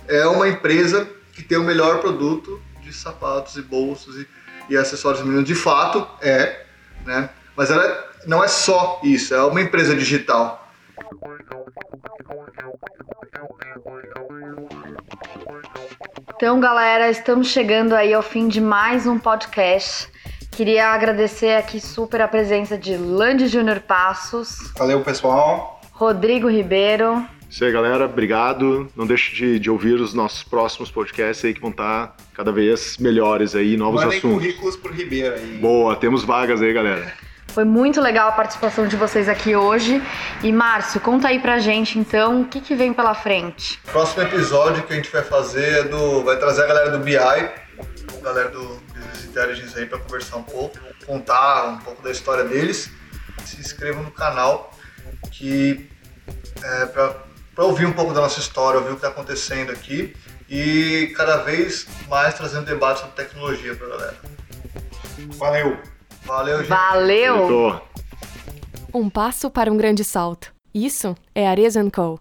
é uma empresa que tem o melhor produto de sapatos e bolsas e, e acessórios femininos. De fato, é, né? Mas ela não é só isso, é uma empresa digital. Então, galera, estamos chegando aí ao fim de mais um podcast. Queria agradecer aqui super a presença de Lande Júnior Passos, Valeu, pessoal. Rodrigo Ribeiro, Isso aí, galera. Obrigado. Não deixe de, de ouvir os nossos próximos podcasts aí que vão estar cada vez melhores aí, novos Mandem assuntos. currículos pro Ribeiro aí. Boa, temos vagas aí, galera. Foi muito legal a participação de vocês aqui hoje. E Márcio, conta aí pra gente então o que, que vem pela frente. Próximo episódio que a gente vai fazer é do. Vai trazer a galera do BI, a galera do Business Intelligence aí para conversar um pouco, contar um pouco da história deles. Se inscrevam no canal que é, para ouvir um pouco da nossa história, ouvir o que está acontecendo aqui e cada vez mais trazendo debate sobre tecnologia para galera. Valeu. Valeu, gente. Valeu! Um passo para um grande salto. Isso é Arezzo Co.